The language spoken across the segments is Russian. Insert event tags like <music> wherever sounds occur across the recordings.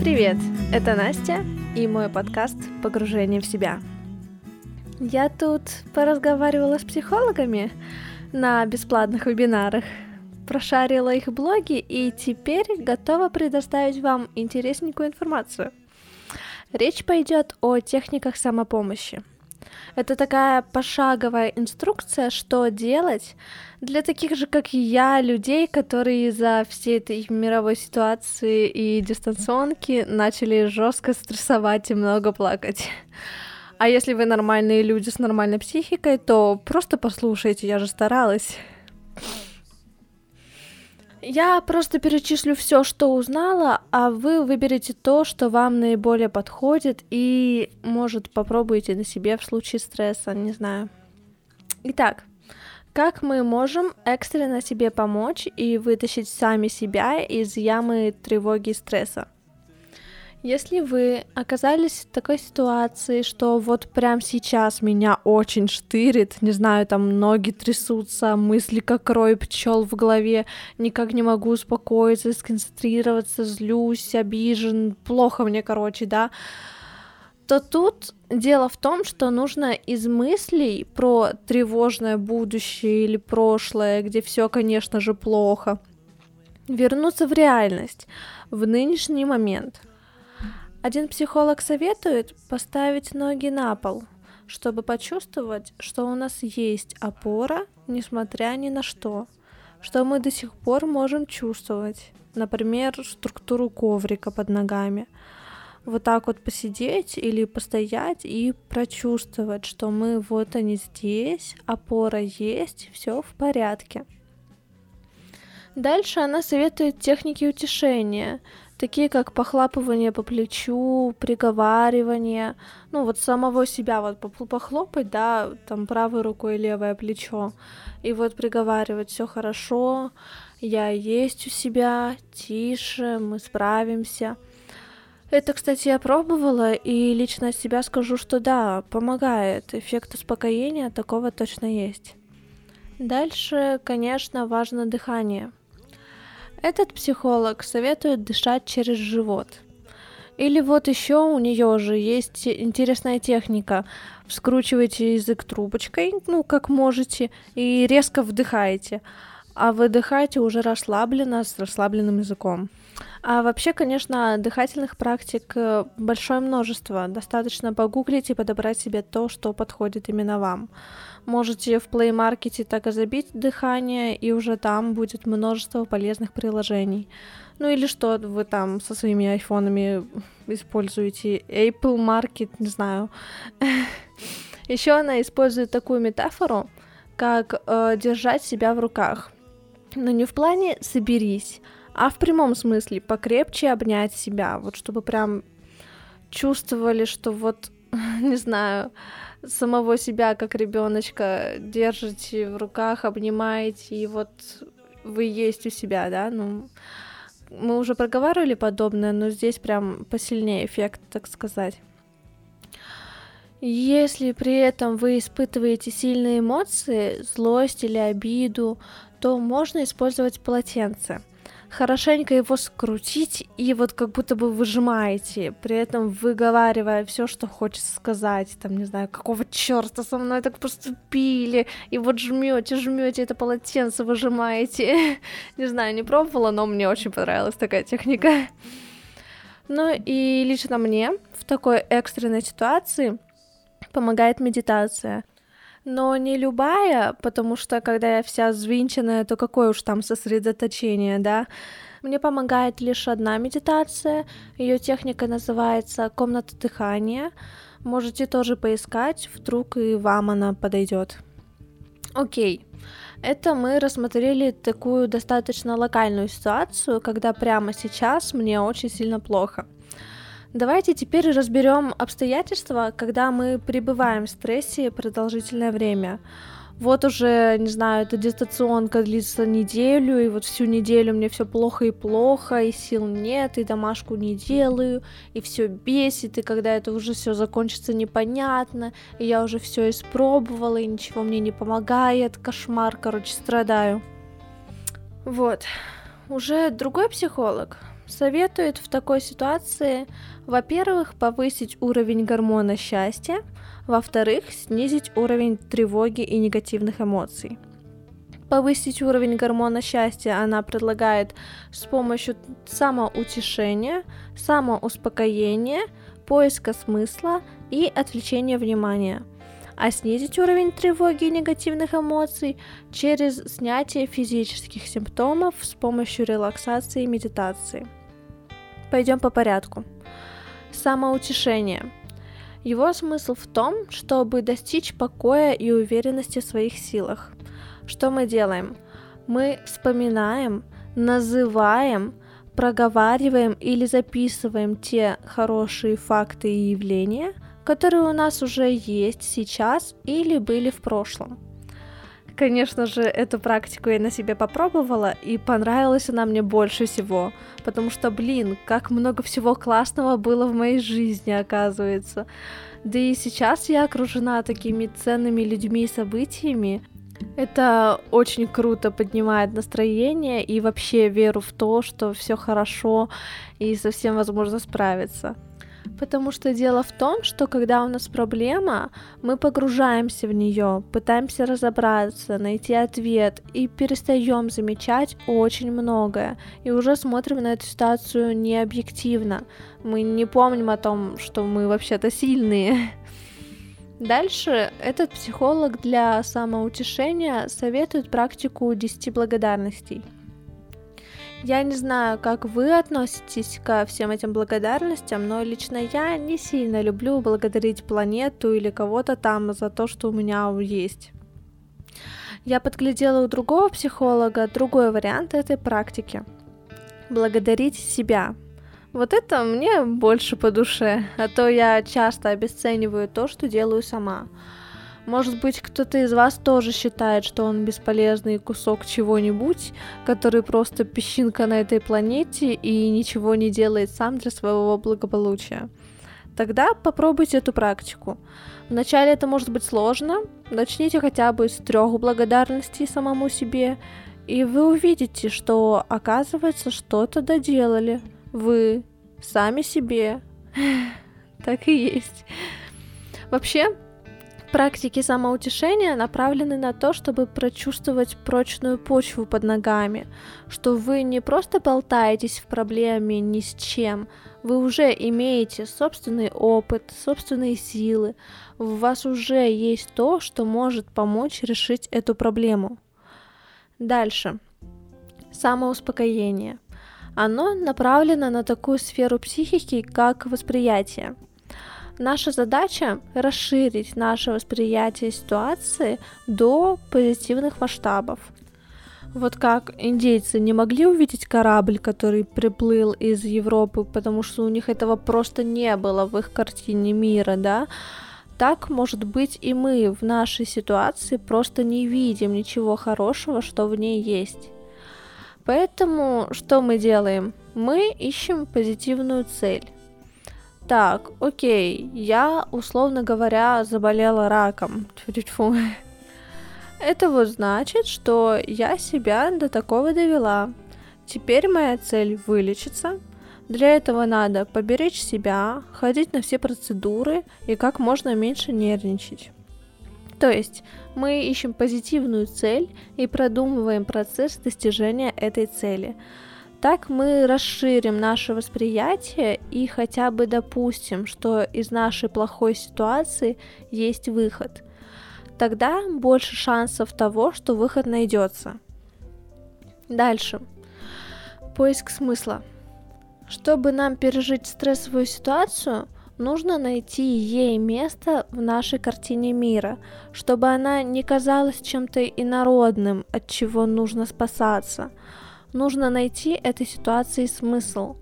Привет, это Настя и мой подкаст «Погружение в себя». Я тут поразговаривала с психологами на бесплатных вебинарах, прошарила их блоги и теперь готова предоставить вам интересненькую информацию. Речь пойдет о техниках самопомощи – это такая пошаговая инструкция, что делать для таких же, как и я, людей, которые из-за всей этой мировой ситуации и дистанционки начали жестко стрессовать и много плакать. А если вы нормальные люди с нормальной психикой, то просто послушайте, я же старалась. Я просто перечислю все, что узнала, а вы выберете то, что вам наиболее подходит, и, может, попробуйте на себе в случае стресса, не знаю. Итак, как мы можем экстренно себе помочь и вытащить сами себя из ямы тревоги и стресса? Если вы оказались в такой ситуации, что вот прям сейчас меня очень штырит, не знаю, там ноги трясутся, мысли как рой пчел в голове, никак не могу успокоиться, сконцентрироваться, злюсь, обижен, плохо мне, короче, да, то тут дело в том, что нужно из мыслей про тревожное будущее или прошлое, где все, конечно же, плохо, вернуться в реальность, в нынешний момент — один психолог советует поставить ноги на пол, чтобы почувствовать, что у нас есть опора, несмотря ни на что, что мы до сих пор можем чувствовать, например, структуру коврика под ногами. Вот так вот посидеть или постоять и прочувствовать, что мы вот они здесь, опора есть, все в порядке. Дальше она советует техники утешения, такие как похлапывание по плечу, приговаривание, ну вот самого себя вот похлопать, да, там правой рукой левое плечо, и вот приговаривать все хорошо, я есть у себя, тише, мы справимся. Это, кстати, я пробовала, и лично от себя скажу, что да, помогает. Эффект успокоения такого точно есть. Дальше, конечно, важно дыхание. Этот психолог советует дышать через живот. Или вот еще у нее же есть интересная техника. Вскручиваете язык трубочкой, ну, как можете, и резко вдыхаете. А выдыхаете уже расслабленно, с расслабленным языком. А вообще, конечно, дыхательных практик э, большое множество. Достаточно погуглить и подобрать себе то, что подходит именно вам. Можете в Play Market так и забить дыхание, и уже там будет множество полезных приложений. Ну или что вы там со своими айфонами используете? Apple Market, не знаю. <laughs> Еще она использует такую метафору, как э, держать себя в руках. Но не в плане соберись, а в прямом смысле покрепче обнять себя, вот чтобы прям чувствовали, что вот, <laughs> не знаю, самого себя как ребеночка держите в руках, обнимаете, и вот вы есть у себя, да, ну, мы уже проговаривали подобное, но здесь прям посильнее эффект, так сказать. Если при этом вы испытываете сильные эмоции, злость или обиду, то можно использовать полотенце хорошенько его скрутить и вот как будто бы выжимаете, при этом выговаривая все, что хочется сказать, там, не знаю, какого черта со мной так поступили, и вот жмете, жмете это полотенце, выжимаете. <laughs> не знаю, не пробовала, но мне очень понравилась такая техника. Ну и лично мне в такой экстренной ситуации помогает медитация но не любая, потому что когда я вся взвинченная, то какое уж там сосредоточение, да? Мне помогает лишь одна медитация, ее техника называется комната дыхания. Можете тоже поискать, вдруг и вам она подойдет. Окей, это мы рассмотрели такую достаточно локальную ситуацию, когда прямо сейчас мне очень сильно плохо. Давайте теперь разберем обстоятельства, когда мы пребываем в стрессе продолжительное время. Вот уже, не знаю, эта дистанционка длится неделю, и вот всю неделю мне все плохо и плохо, и сил нет, и домашку не делаю, и все бесит, и когда это уже все закончится непонятно, и я уже все испробовала, и ничего мне не помогает, кошмар, короче, страдаю. Вот. Уже другой психолог советует в такой ситуации, во-первых, повысить уровень гормона счастья, во-вторых, снизить уровень тревоги и негативных эмоций. Повысить уровень гормона счастья она предлагает с помощью самоутешения, самоуспокоения, поиска смысла и отвлечения внимания – а снизить уровень тревоги и негативных эмоций через снятие физических симптомов с помощью релаксации и медитации. Пойдем по порядку. Самоутешение. Его смысл в том, чтобы достичь покоя и уверенности в своих силах. Что мы делаем? Мы вспоминаем, называем, проговариваем или записываем те хорошие факты и явления – которые у нас уже есть сейчас или были в прошлом. Конечно же, эту практику я на себе попробовала, и понравилась она мне больше всего, потому что, блин, как много всего классного было в моей жизни, оказывается. Да и сейчас я окружена такими ценными людьми и событиями. Это очень круто поднимает настроение и вообще веру в то, что все хорошо и совсем возможно справиться. Потому что дело в том, что когда у нас проблема, мы погружаемся в нее, пытаемся разобраться, найти ответ и перестаем замечать очень многое. И уже смотрим на эту ситуацию не объективно. Мы не помним о том, что мы вообще-то сильные. <laughs> Дальше этот психолог для самоутешения советует практику 10 благодарностей. Я не знаю, как вы относитесь ко всем этим благодарностям, но лично я не сильно люблю благодарить планету или кого-то там за то, что у меня есть. Я подглядела у другого психолога другой вариант этой практики. Благодарить себя. Вот это мне больше по душе, а то я часто обесцениваю то, что делаю сама. Может быть, кто-то из вас тоже считает, что он бесполезный кусок чего-нибудь, который просто песчинка на этой планете и ничего не делает сам для своего благополучия. Тогда попробуйте эту практику. Вначале это может быть сложно, начните хотя бы с трех благодарностей самому себе, и вы увидите, что оказывается что-то доделали. Вы сами себе. <laughs> Так и есть. Вообще, Практики самоутешения направлены на то, чтобы прочувствовать прочную почву под ногами, что вы не просто болтаетесь в проблеме ни с чем, вы уже имеете собственный опыт, собственные силы, у вас уже есть то, что может помочь решить эту проблему. Дальше. Самоуспокоение. Оно направлено на такую сферу психики, как восприятие – Наша задача расширить наше восприятие ситуации до позитивных масштабов. Вот как индейцы не могли увидеть корабль, который приплыл из Европы, потому что у них этого просто не было в их картине мира, да? Так, может быть, и мы в нашей ситуации просто не видим ничего хорошего, что в ней есть. Поэтому что мы делаем? Мы ищем позитивную цель. Так, окей, я, условно говоря, заболела раком. Тьфу-тьфу. Это вот значит, что я себя до такого довела. Теперь моя цель вылечиться. Для этого надо поберечь себя, ходить на все процедуры и как можно меньше нервничать. То есть мы ищем позитивную цель и продумываем процесс достижения этой цели. Так мы расширим наше восприятие и хотя бы допустим, что из нашей плохой ситуации есть выход. Тогда больше шансов того, что выход найдется. Дальше. Поиск смысла. Чтобы нам пережить стрессовую ситуацию, нужно найти ей место в нашей картине мира, чтобы она не казалась чем-то инородным, от чего нужно спасаться – Нужно найти этой ситуации смысл.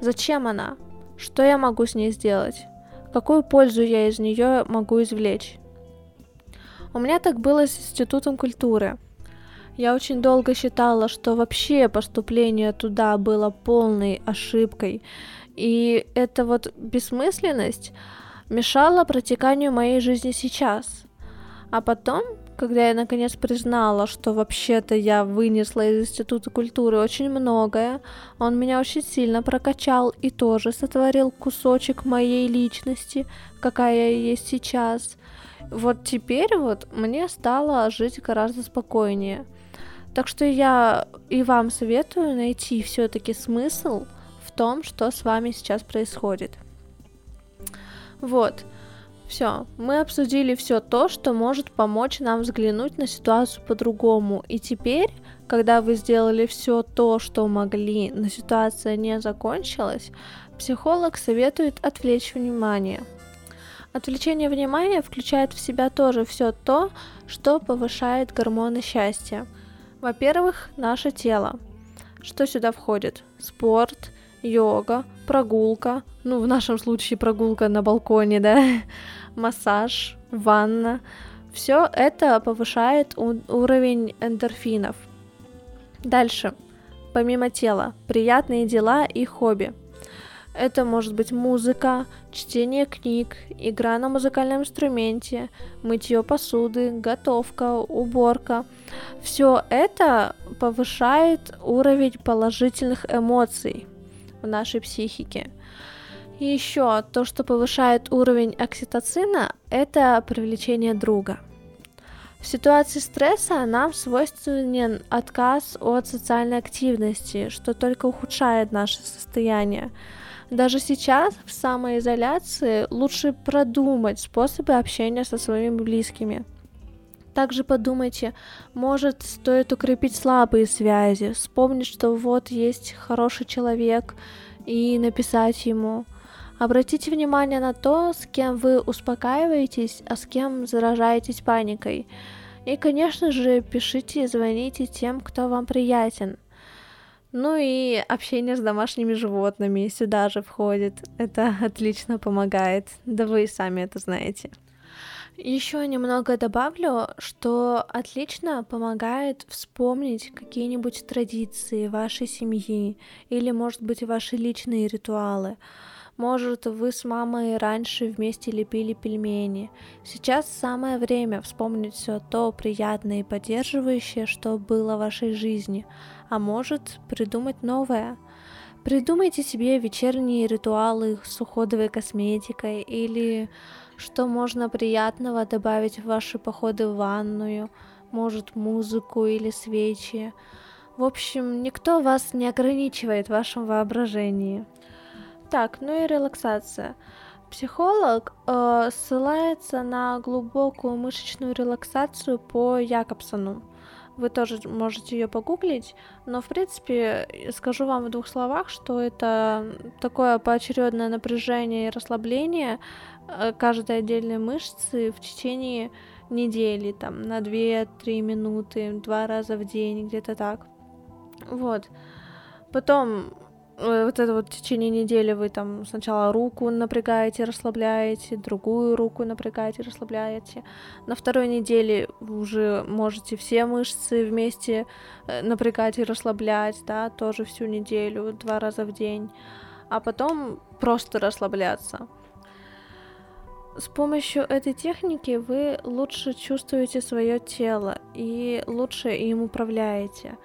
Зачем она? Что я могу с ней сделать? Какую пользу я из нее могу извлечь? У меня так было с Институтом культуры. Я очень долго считала, что вообще поступление туда было полной ошибкой. И эта вот бессмысленность мешала протеканию моей жизни сейчас. А потом, когда я наконец признала, что вообще-то я вынесла из Института культуры очень многое, он меня очень сильно прокачал и тоже сотворил кусочек моей личности, какая я есть сейчас. Вот теперь вот мне стало жить гораздо спокойнее. Так что я и вам советую найти все-таки смысл в том, что с вами сейчас происходит. Вот. Все, мы обсудили все то, что может помочь нам взглянуть на ситуацию по-другому. И теперь, когда вы сделали все то, что могли, но ситуация не закончилась, психолог советует отвлечь внимание. Отвлечение внимания включает в себя тоже все то, что повышает гормоны счастья. Во-первых, наше тело. Что сюда входит? Спорт, йога, прогулка, ну, в нашем случае прогулка на балконе, да, <laughs> массаж, ванна. Все это повышает уровень эндорфинов. Дальше. Помимо тела, приятные дела и хобби. Это может быть музыка, чтение книг, игра на музыкальном инструменте, мытье посуды, готовка, уборка. Все это повышает уровень положительных эмоций нашей психике. И еще то, что повышает уровень окситоцина, это привлечение друга. В ситуации стресса нам свойственен отказ от социальной активности, что только ухудшает наше состояние. Даже сейчас, в самоизоляции, лучше продумать способы общения со своими близкими. Также подумайте, может, стоит укрепить слабые связи, вспомнить, что вот есть хороший человек, и написать ему. Обратите внимание на то, с кем вы успокаиваетесь, а с кем заражаетесь паникой. И, конечно же, пишите и звоните тем, кто вам приятен. Ну и общение с домашними животными сюда же входит. Это <laughs> отлично помогает. Да вы и сами это знаете. Еще немного добавлю, что отлично помогает вспомнить какие-нибудь традиции вашей семьи или, может быть, ваши личные ритуалы. Может, вы с мамой раньше вместе лепили пельмени. Сейчас самое время вспомнить все то приятное и поддерживающее, что было в вашей жизни, а может, придумать новое. Придумайте себе вечерние ритуалы с уходовой косметикой или что можно приятного добавить в ваши походы в ванную, может музыку или свечи. В общем, никто вас не ограничивает в вашем воображении. Так, ну и релаксация. Психолог э, ссылается на глубокую мышечную релаксацию по Якобсону. Вы тоже можете ее погуглить, но в принципе скажу вам в двух словах, что это такое поочередное напряжение и расслабление каждой отдельной мышцы в течение недели, там, на 2-3 минуты, два раза в день, где-то так. Вот. Потом Э, вот это вот в течение недели вы там сначала руку напрягаете, расслабляете, другую руку напрягаете, расслабляете. На второй неделе уже можете все мышцы вместе э, напрягать и расслаблять, да, тоже всю неделю, два раза в день. А потом просто расслабляться. С помощью этой техники вы лучше чувствуете свое тело и лучше им управляете.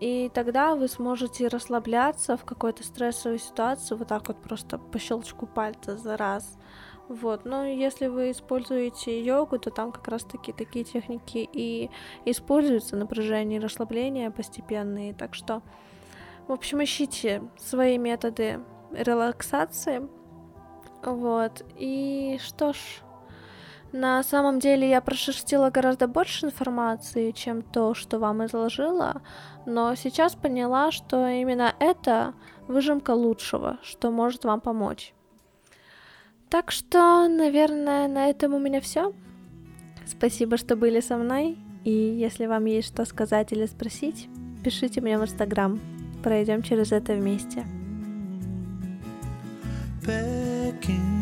И тогда вы сможете расслабляться в какой-то стрессовой ситуации вот так вот просто по щелчку пальца за раз. Вот, но если вы используете йогу, то там как раз таки такие техники и используются напряжение и расслабление постепенные. Так что, в общем, ищите свои методы релаксации. Вот, и что ж, на самом деле я прошерстила гораздо больше информации, чем то, что вам изложила, но сейчас поняла, что именно это выжимка лучшего, что может вам помочь. Так что, наверное, на этом у меня все. Спасибо, что были со мной. И если вам есть что сказать или спросить, пишите мне в Инстаграм. Пройдем через это вместе. back in.